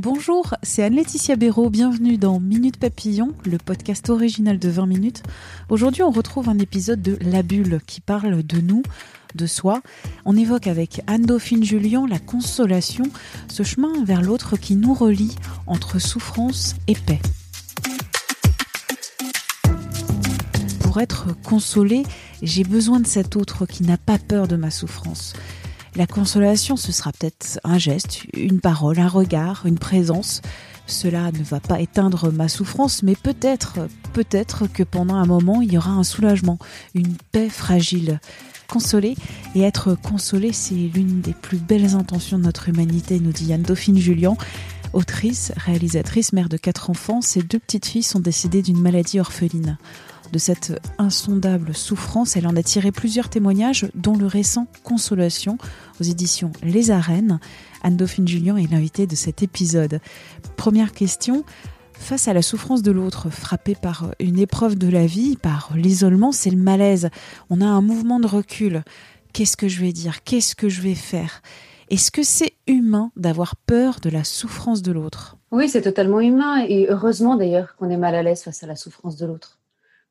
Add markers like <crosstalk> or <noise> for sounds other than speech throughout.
Bonjour, c'est Anne-Laetitia Béraud. Bienvenue dans Minute Papillon, le podcast original de 20 minutes. Aujourd'hui, on retrouve un épisode de La Bulle qui parle de nous, de soi. On évoque avec Anne-Dauphine Julien la consolation, ce chemin vers l'autre qui nous relie entre souffrance et paix. Pour être consolé, j'ai besoin de cet autre qui n'a pas peur de ma souffrance. La consolation, ce sera peut-être un geste, une parole, un regard, une présence. Cela ne va pas éteindre ma souffrance, mais peut-être, peut-être que pendant un moment, il y aura un soulagement, une paix fragile. Consoler et être consolé, c'est l'une des plus belles intentions de notre humanité, nous dit Anne-Dauphine Julien. Autrice, réalisatrice, mère de quatre enfants, ses deux petites filles sont décédées d'une maladie orpheline. De cette insondable souffrance, elle en a tiré plusieurs témoignages, dont le récent Consolation aux éditions Les Arènes. Anne-Dauphine Julien est l'invitée de cet épisode. Première question. Face à la souffrance de l'autre, frappé par une épreuve de la vie, par l'isolement, c'est le malaise. On a un mouvement de recul. Qu'est-ce que je vais dire? Qu'est-ce que je vais faire? Est-ce que c'est humain d'avoir peur de la souffrance de l'autre? Oui, c'est totalement humain et heureusement d'ailleurs qu'on est mal à l'aise face à la souffrance de l'autre.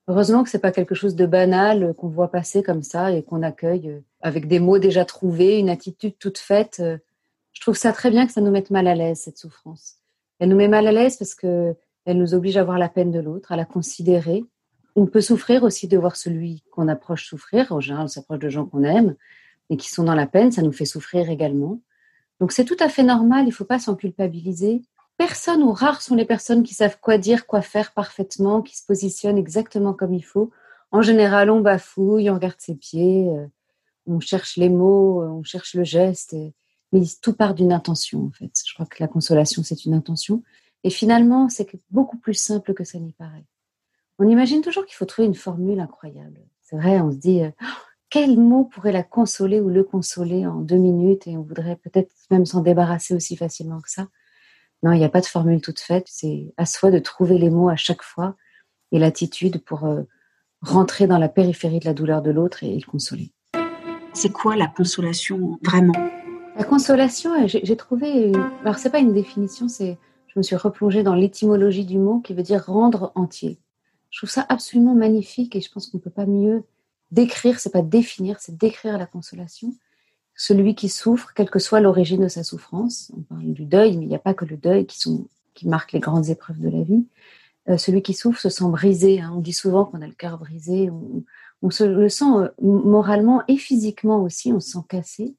Heureusement que c'est pas quelque chose de banal euh, qu'on voit passer comme ça et qu'on accueille euh, avec des mots déjà trouvés, une attitude toute faite. Euh. Je trouve ça très bien que ça nous mette mal à l'aise cette souffrance. Elle nous met mal à l'aise parce que elle nous oblige à voir la peine de l'autre, à la considérer. On peut souffrir aussi de voir celui qu'on approche souffrir. En général, on s'approche de gens qu'on aime et qui sont dans la peine. Ça nous fait souffrir également. Donc c'est tout à fait normal. Il ne faut pas s'en culpabiliser personne ou rares sont les personnes qui savent quoi dire, quoi faire parfaitement, qui se positionnent exactement comme il faut. En général, on bafouille, on regarde ses pieds, euh, on cherche les mots, euh, on cherche le geste. mais tout part d'une intention, en fait. Je crois que la consolation, c'est une intention. Et finalement, c'est beaucoup plus simple que ça n'y paraît. On imagine toujours qu'il faut trouver une formule incroyable. C'est vrai, on se dit, euh, quel mot pourrait la consoler ou le consoler en deux minutes et on voudrait peut-être même s'en débarrasser aussi facilement que ça. Non, il n'y a pas de formule toute faite. C'est à soi de trouver les mots à chaque fois et l'attitude pour euh, rentrer dans la périphérie de la douleur de l'autre et, le consoler. C'est quoi la consolation vraiment? La consolation, euh, j'ai trouvé. Alors c'est pas une définition, c'est. Je me suis replongée dans l'étymologie du mot qui veut dire rendre entier. Je trouve ça absolument magnifique et je pense qu'on ne peut pas mieux décrire. C'est pas définir, c'est décrire la consolation celui qui souffre, quelle que soit l'origine de sa souffrance. On parle du deuil, mais il n'y a pas que le deuil qui, marque les grandes épreuves de la vie. Euh, celui qui souffre se sent brisé. Hein. On dit souvent qu'on a le cœur brisé. On, se le sent euh, moralement et physiquement aussi. On se sent cassé.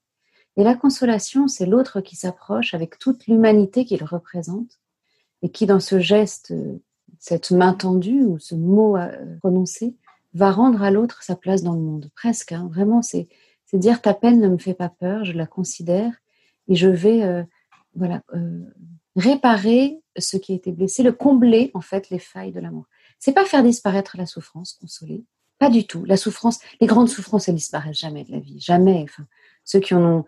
Et la consolation, c'est l'autre qui s'approche avec toute l'humanité qu'il représente et qui, dans ce geste, euh, cette main tendue ou ce mot prononcé, va rendre à l'autre sa place dans le monde. Presque. Hein. Vraiment, c'est c'est dire ta peine ne me fait pas peur, je la considère et je vais euh, voilà euh, réparer ce qui a été blessé, le combler en fait les failles de l'amour. C'est pas faire disparaître la souffrance, consoler, pas du tout. La souffrance, les grandes souffrances, elles disparaissent jamais de la vie, jamais. Enfin, ceux qui en ont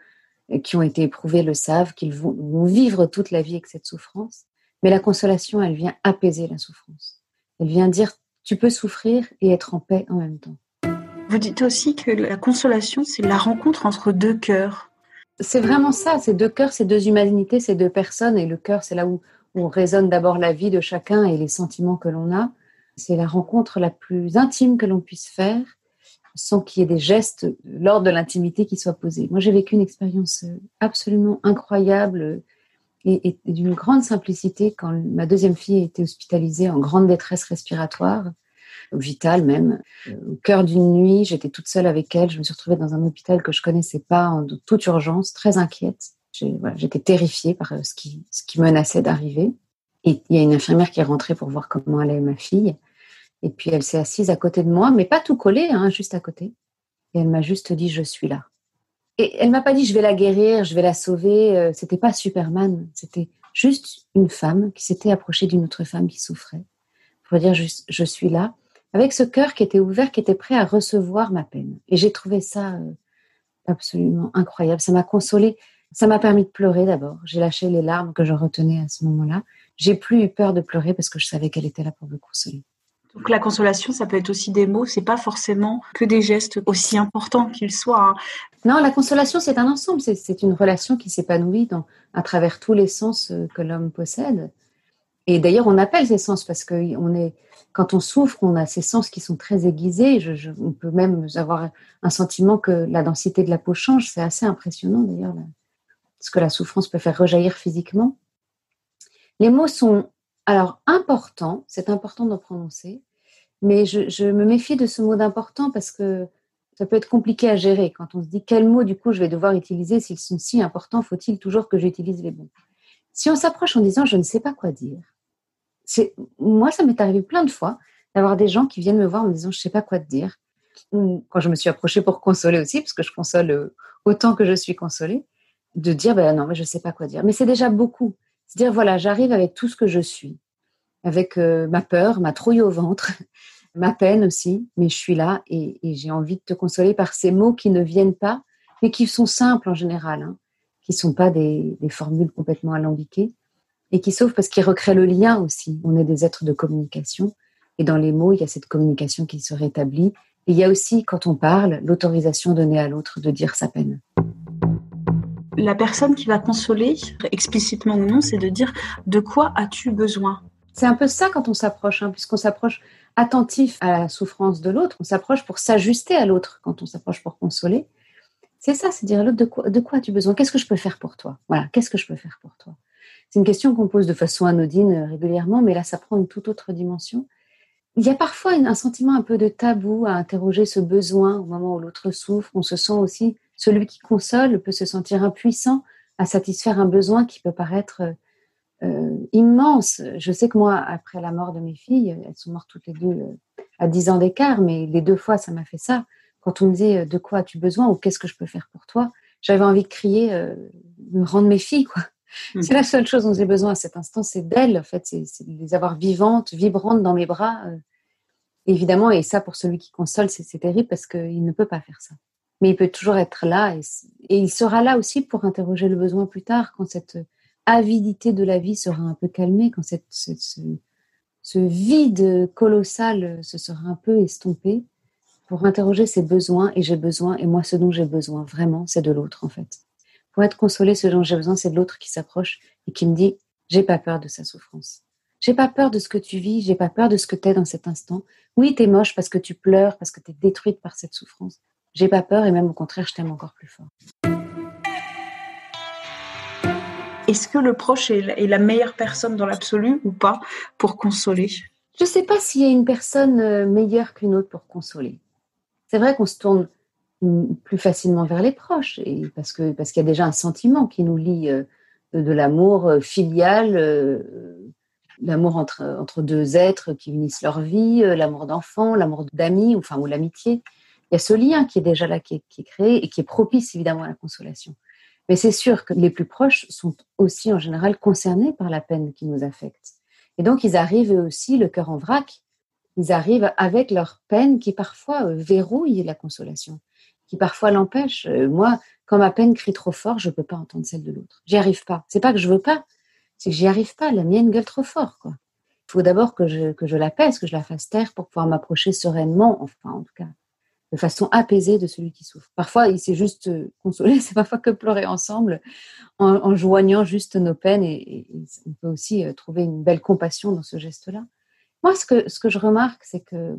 qui ont été éprouvés le savent qu'ils vont, vont vivre toute la vie avec cette souffrance. Mais la consolation, elle vient apaiser la souffrance. Elle vient dire tu peux souffrir et être en paix en même temps. Vous dites aussi que la consolation, c'est la rencontre entre deux cœurs. C'est vraiment ça, ces deux cœurs, ces deux humanités, ces deux personnes. Et le cœur, c'est là où, on résonne d'abord la vie de chacun et les sentiments que l'on a. C'est la rencontre la plus intime que l'on puisse faire sans qu'il y ait des gestes lors de l'intimité qui soient posés. Moi, j'ai vécu une expérience absolument incroyable et, et d'une grande simplicité quand ma deuxième fille a été hospitalisée en grande détresse respiratoire vitale même. Euh, au cœur d'une nuit, j'étais toute seule avec elle. Je me suis retrouvée dans un hôpital que je connaissais pas, en toute urgence, très inquiète. J'étais terrifiée par euh, ce qui, ce qui menaçait d'arriver. Et il y a une infirmière qui est rentrée pour voir comment allait ma fille. Et puis elle s'est assise à côté de moi, mais pas tout collé, hein, juste à côté. Et elle m'a juste dit, je suis là. Et elle m'a pas dit je vais la guérir, je vais la sauver. Euh, c'était pas Superman, c'était juste une femme qui s'était approchée d'une autre femme qui souffrait. Pour dire je suis là, avec ce cœur qui était ouvert, qui était prêt à recevoir ma peine. Et j'ai trouvé ça euh, absolument incroyable. Ça m'a consolée. Ça m'a permis de pleurer d'abord. J'ai lâché les larmes que je retenais à ce moment-là. J'ai plus eu peur de pleurer parce que je savais qu'elle était là pour me consoler. Donc la consolation, ça peut être aussi des mots, c'est pas forcément que des gestes aussi importants qu'ils soient. Hein. Non, la consolation, c'est un ensemble, c'est une relation qui s'épanouit à travers tous les sens euh, que l'homme possède. Et d'ailleurs, on appelle ces sens parce que quand on souffre, on a ces sens qui sont très aiguisés. Je, on peut même avoir un sentiment que la densité de la peau change. C'est assez impressionnant d'ailleurs, ce que la souffrance peut faire rejaillir physiquement. Les mots sont alors, important, c'est important d'en prononcer, mais je, me méfie de ce mot d'important parce que ça peut être compliqué à gérer. Quand on se dit quels mots, du coup, je vais devoir utiliser, s'ils sont si importants, faut-il toujours que j'utilise les bons? Si on s'approche en disant je ne sais pas quoi dire, moi, ça m'est arrivé plein de fois d'avoir des gens qui viennent me voir en me disant je sais pas quoi te dire. Ou quand je me suis approchée pour consoler aussi, parce que je console euh, autant que je suis consolée, de dire ben non, mais je sais pas quoi dire. Mais c'est déjà beaucoup. C'est-à-dire, voilà, j'arrive avec tout ce que je suis, avec euh, ma peur, ma trouille au ventre, <laughs> ma peine aussi, mais je suis là et, j'ai envie de te consoler par ces mots qui ne viennent pas, mais qui sont simples en général, hein, qui sont pas des, formules complètement alambiquées et qui sauvent parce qu'ils recréent le lien aussi. On est des êtres de communication. Et dans les mots, il y a cette communication qui se rétablit. Et il y a aussi, quand on parle, l'autorisation donnée à l'autre de dire sa peine. La personne qui va consoler, explicitement ou non, c'est de dire de quoi as-tu besoin? C'est un peu ça quand on s'approche, hein, puisqu'on s'approche attentif à la souffrance de l'autre, on s'approche pour s'ajuster à l'autre quand on s'approche pour consoler. C'est ça, c'est dire à l'autre de quoi, de quoi as-tu besoin? Qu'est-ce que je peux faire pour toi? Voilà, qu'est-ce que je peux faire pour toi? C'est une question qu'on pose de façon anodine euh, régulièrement, mais là, ça prend une toute autre dimension. Il y a parfois un sentiment un peu de tabou à interroger ce besoin au moment où l'autre souffre. On se sent aussi celui qui console peut se sentir impuissant à satisfaire un besoin qui peut paraître euh, immense. Je sais que moi, après la mort de mes filles, elles sont mortes toutes les deux euh, à 10 ans d'écart, mais les deux fois, ça m'a fait ça. Quand on me disait euh, de quoi as-tu besoin ou qu'est-ce que je peux faire pour toi, j'avais envie de crier, me rendre mes filles, quoi. Mmh. C'est la seule chose dont j'ai besoin à cet instant, c'est d'elles, en fait, c'est de les avoir vivantes, vibrantes dans mes bras. évidemment, et ça, pour celui qui console, c'est terrible parce qu'il ne peut pas faire ça mais il peut toujours être là et, il sera là aussi pour interroger le besoin plus tard quand cette avidité de la vie sera un peu calmée, quand cette, ce, vide colossal se sera un peu estompé pour interroger ses besoins et j'ai besoin et moi ce dont j'ai besoin vraiment c'est de l'autre en fait. Pour être consolé, ce dont j'ai besoin c'est de l'autre qui s'approche et qui me dit j'ai pas peur de sa souffrance. J'ai pas peur de ce que tu vis, j'ai pas peur de ce que tu es dans cet instant. Oui, tu es moche parce que tu pleures, parce que tu es détruite par cette souffrance. J'ai pas peur et même au contraire, je t'aime encore plus fort. Est-ce que le proche est la meilleure personne dans l'absolu ou pas pour consoler? Je ne sais pas s'il y a une personne euh, meilleure qu'une autre pour consoler. C'est vrai qu'on se tourne plus facilement vers les proches parce que parce qu'il y a déjà un sentiment qui nous lie euh, de l'amour euh, filial, l'amour entre, entre deux êtres qui unissent leur vie, l'amour d'enfant, l'amour d'amis, enfin ou l'amitié il y a ce lien qui est déjà là, qui est, créé et qui est propice évidemment à la consolation. Mais c'est sûr que les plus proches sont aussi en général concernés par la peine qui nous affecte. Et donc ils arrivent aussi le cœur en vrac. Ils arrivent avec leur peine qui parfois euh, verrouille la consolation, qui parfois l'empêche. Euh, moi, quand ma peine crie trop fort, je ne peux pas entendre celle de l'autre. J'y arrive pas. C'est pas que je veux pas, c'est que j'y arrive pas. La mienne gueule trop fort. Il faut d'abord que je, que je la pèse, que je la fasse taire pour pouvoir m'approcher sereinement, enfin en tout cas de façon apaisée de celui qui souffre. Parfois, il s'est juste euh, consolé, <laughs> c'est parfois que pleurer ensemble en, joignant juste nos peines et, on peut aussi euh, trouver une belle compassion dans ce geste-là. Moi, ce que, ce que je remarque, c'est que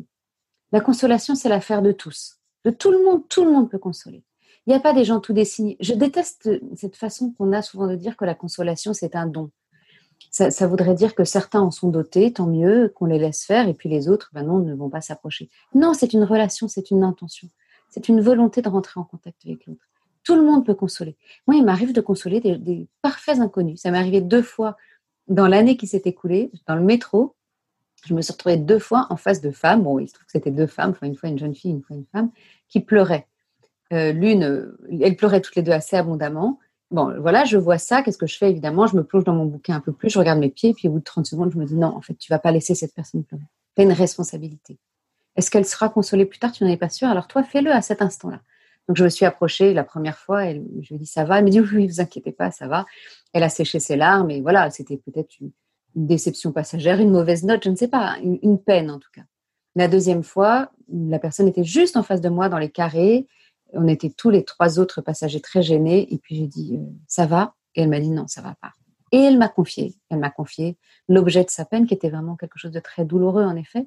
la consolation, c'est l'affaire de tous. De tout le monde, tout le monde peut consoler. Il n'y a pas des gens tout dessinés. Je déteste cette façon qu'on a souvent de dire que la consolation, c'est un don ça, voudrait dire que certains en sont dotés, tant mieux, qu'on les laisse faire, et puis les autres, ben non, ne vont pas s'approcher. Non, c'est une relation, c'est une intention, c'est une volonté de rentrer en contact avec l'autre. Tout le monde peut consoler. Moi, il m'arrive de consoler des, parfaits inconnus. Ça m'est arrivé deux fois dans l'année qui s'est écoulée, dans le métro. Je me suis retrouvée deux fois en face de femmes. Bon, il se trouve que c'était deux femmes, enfin une fois une jeune fille, une fois une femme, qui pleuraient. L'une, elles pleuraient toutes les deux assez abondamment. Bon, voilà, je vois ça. Qu'est-ce que je fais Évidemment, je me plonge dans mon bouquin un peu plus, je regarde mes pieds, puis au bout de 30 secondes, je me dis non, en fait, tu vas pas laisser cette personne pleurer. Tu as une responsabilité. Est-ce qu'elle sera consolée plus tard? Tu n'en es pas sûr. Alors toi, fais-le à cet instant-là. Donc je me suis approchée la première fois, et je lui ai dit ça va? Elle me dit oui, vous inquiétez pas, ça va. Elle a séché ses larmes et voilà, c'était peut-être une, déception passagère, une mauvaise note, je ne sais pas, une, peine en tout cas. La deuxième fois, la personne était juste en face de moi dans les carrés. On était tous les trois autres passagers très gênés. Et puis j'ai dit euh, ça va? Et elle m'a dit non, ça va pas. Et elle m'a confié, elle m'a confié l'objet de sa peine qui était vraiment quelque chose de très douloureux en effet.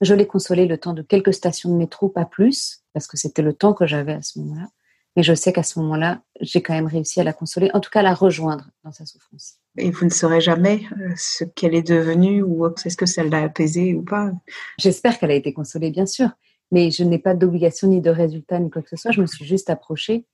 Je l'ai consolée le temps de quelques stations de métro, pas plus, parce que c'était le temps que j'avais à ce moment-là. Mais je sais qu'à ce moment-là, j'ai quand même réussi à la consoler, en tout cas à la rejoindre dans sa souffrance. Et vous ne saurez jamais euh, ce qu'elle est devenue ou est-ce que ça l'a apaisée ou pas J'espère qu'elle a été consolée, bien sûr. Mais je n'ai pas d'obligation ni de résultat ni quoi que ce soit. Je me suis juste approchée.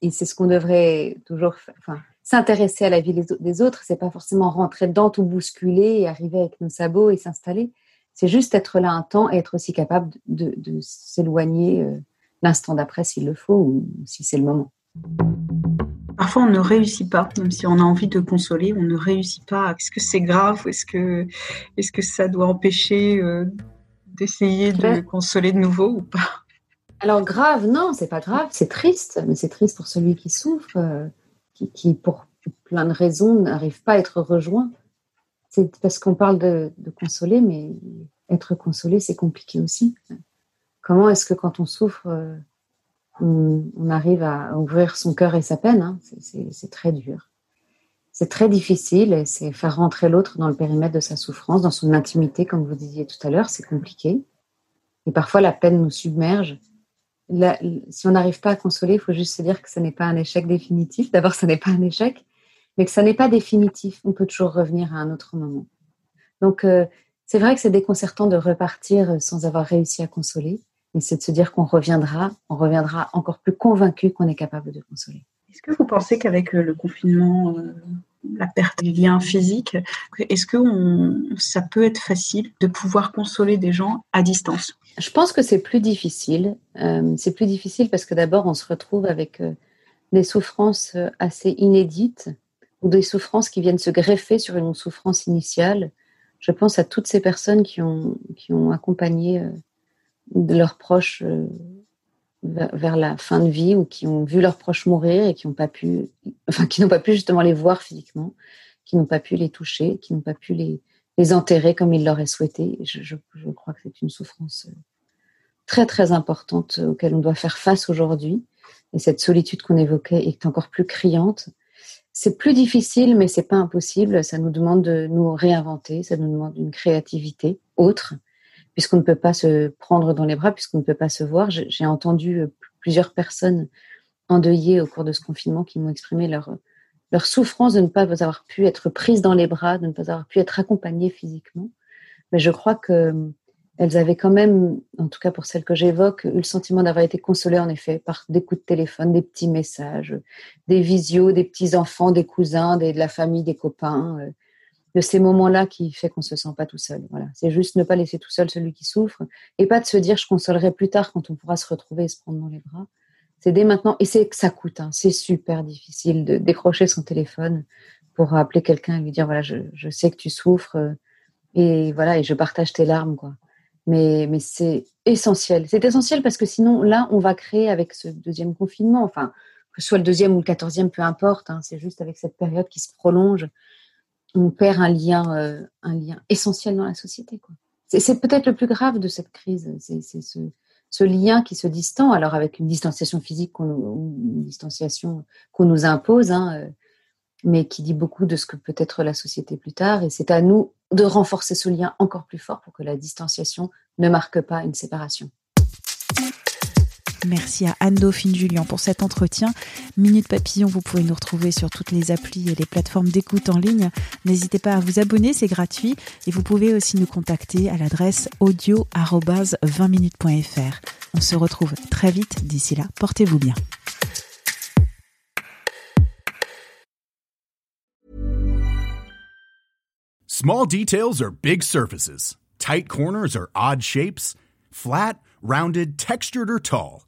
Et c'est ce qu'on devrait toujours faire. Enfin, s'intéresser à la vie des autres, c'est pas forcément rentrer dedans, tout bousculer et arriver avec nos sabots et s'installer. C'est juste être là un temps et être aussi capable de, s'éloigner euh, l'instant d'après s'il le faut ou si c'est le moment. Parfois, on ne réussit pas, même si on a envie de consoler, on ne réussit pas. Est-ce que c'est grave est-ce que, est que ça doit empêcher euh, d'essayer de consoler de nouveau ou pas? Alors grave, non, c'est pas grave, c'est triste, mais c'est triste pour celui qui souffre, euh, qui, qui, pour plein de raisons n'arrive pas à être rejoint. C'est parce qu'on parle de, consoler, mais être consolé, c'est compliqué aussi. Comment est-ce que quand on souffre, on, arrive à ouvrir son cœur et sa peine hein C'est très dur. C'est très difficile c'est faire rentrer l'autre dans le périmètre de sa souffrance, dans son intimité, comme vous disiez tout à l'heure, c'est compliqué. Et parfois, la peine nous submerge. si on n'arrive pas à consoler, il faut juste se dire que ce n'est pas un échec définitif. D'abord, ce n'est pas un échec mais que ça n'est pas définitif. On peut toujours revenir à un autre moment. Donc, euh, c'est vrai que c'est déconcertant de repartir sans avoir réussi à consoler, mais c'est de se dire qu'on reviendra, on reviendra encore plus convaincu qu'on est capable de consoler. Est-ce que vous pensez qu'avec euh, le confinement, euh, la perte du lien physique, est-ce que ça peut être facile de pouvoir consoler des gens à distance? Je pense que c'est plus difficile. c'est plus difficile parce que d'abord, on se retrouve avec des souffrances assez inédites ou des souffrances qui viennent se greffer sur une souffrance initiale. Je pense à toutes ces personnes qui ont, qui ont accompagné euh, leurs proches euh, vers la fin de vie ou qui ont vu leurs proches mourir et qui n'ont pas pu, enfin, qui n'ont pas pu justement les voir physiquement, qui n'ont pas pu les toucher, qui n'ont pas pu les, les enterrer comme ils l'auraient souhaité. Je, je, crois que c'est une souffrance euh, très très importante auquel on doit faire face aujourd'hui. Et cette solitude qu'on évoquait est encore plus criante. C'est plus difficile, mais c'est pas impossible. Ça nous demande de nous réinventer, ça nous demande une créativité autre, puisqu'on ne peut pas se prendre dans les bras, puisqu'on ne peut pas se voir. J'ai entendu euh, plusieurs personnes endeuillées au cours de ce confinement qui m'ont exprimé leur, leur souffrance de ne pas avoir pu être prises dans les bras, de ne pas avoir pu être accompagnées physiquement. Mais je crois que elles avaient quand même, en tout cas pour celles que j'évoque, eu le sentiment d'avoir été consolées en effet par des coups de téléphone, des petits messages, des visios, des petits enfants, des cousins, de la famille, des copains, euh, de ces moments-là qui fait qu'on se sent pas tout seul. Voilà, c'est juste ne pas laisser tout seul celui qui souffre et pas de se dire je consolerai plus tard quand on pourra se retrouver et se prendre dans les bras. C'est dès maintenant et c'est ça coûte. Hein. c'est super difficile de décrocher son téléphone pour appeler quelqu'un et lui dire voilà je, je sais que tu souffres euh, et voilà et je partage tes larmes quoi. Mais, c'est essentiel. C'est essentiel parce que sinon, là, on va créer avec ce deuxième confinement, enfin, que ce soit le deuxième ou le quatorzième, peu importe, hein, c'est juste avec cette période qui se prolonge, on perd un lien, euh, un lien essentiel dans la société. C'est, peut-être le plus grave de cette crise, c'est, ce, lien qui se distend, alors avec une distanciation physique qu'on, une distanciation qu'on nous impose, hein, euh, mais qui dit beaucoup de ce que peut être la société plus tard. Et c'est à nous de renforcer ce lien encore plus fort pour que la distanciation ne marque pas une séparation. Merci à Anne-Dauphine Julien pour cet entretien. Minute Papillon, vous pouvez nous retrouver sur toutes les applis et les plateformes d'écoute en ligne. N'hésitez pas à vous abonner, c'est gratuit. Et vous pouvez aussi nous contacter à l'adresse audio-20minutes.fr. On se retrouve très vite. D'ici là, portez-vous bien. Small details are big surfaces. Tight corners are odd shapes. Flat, rounded, textured or tall.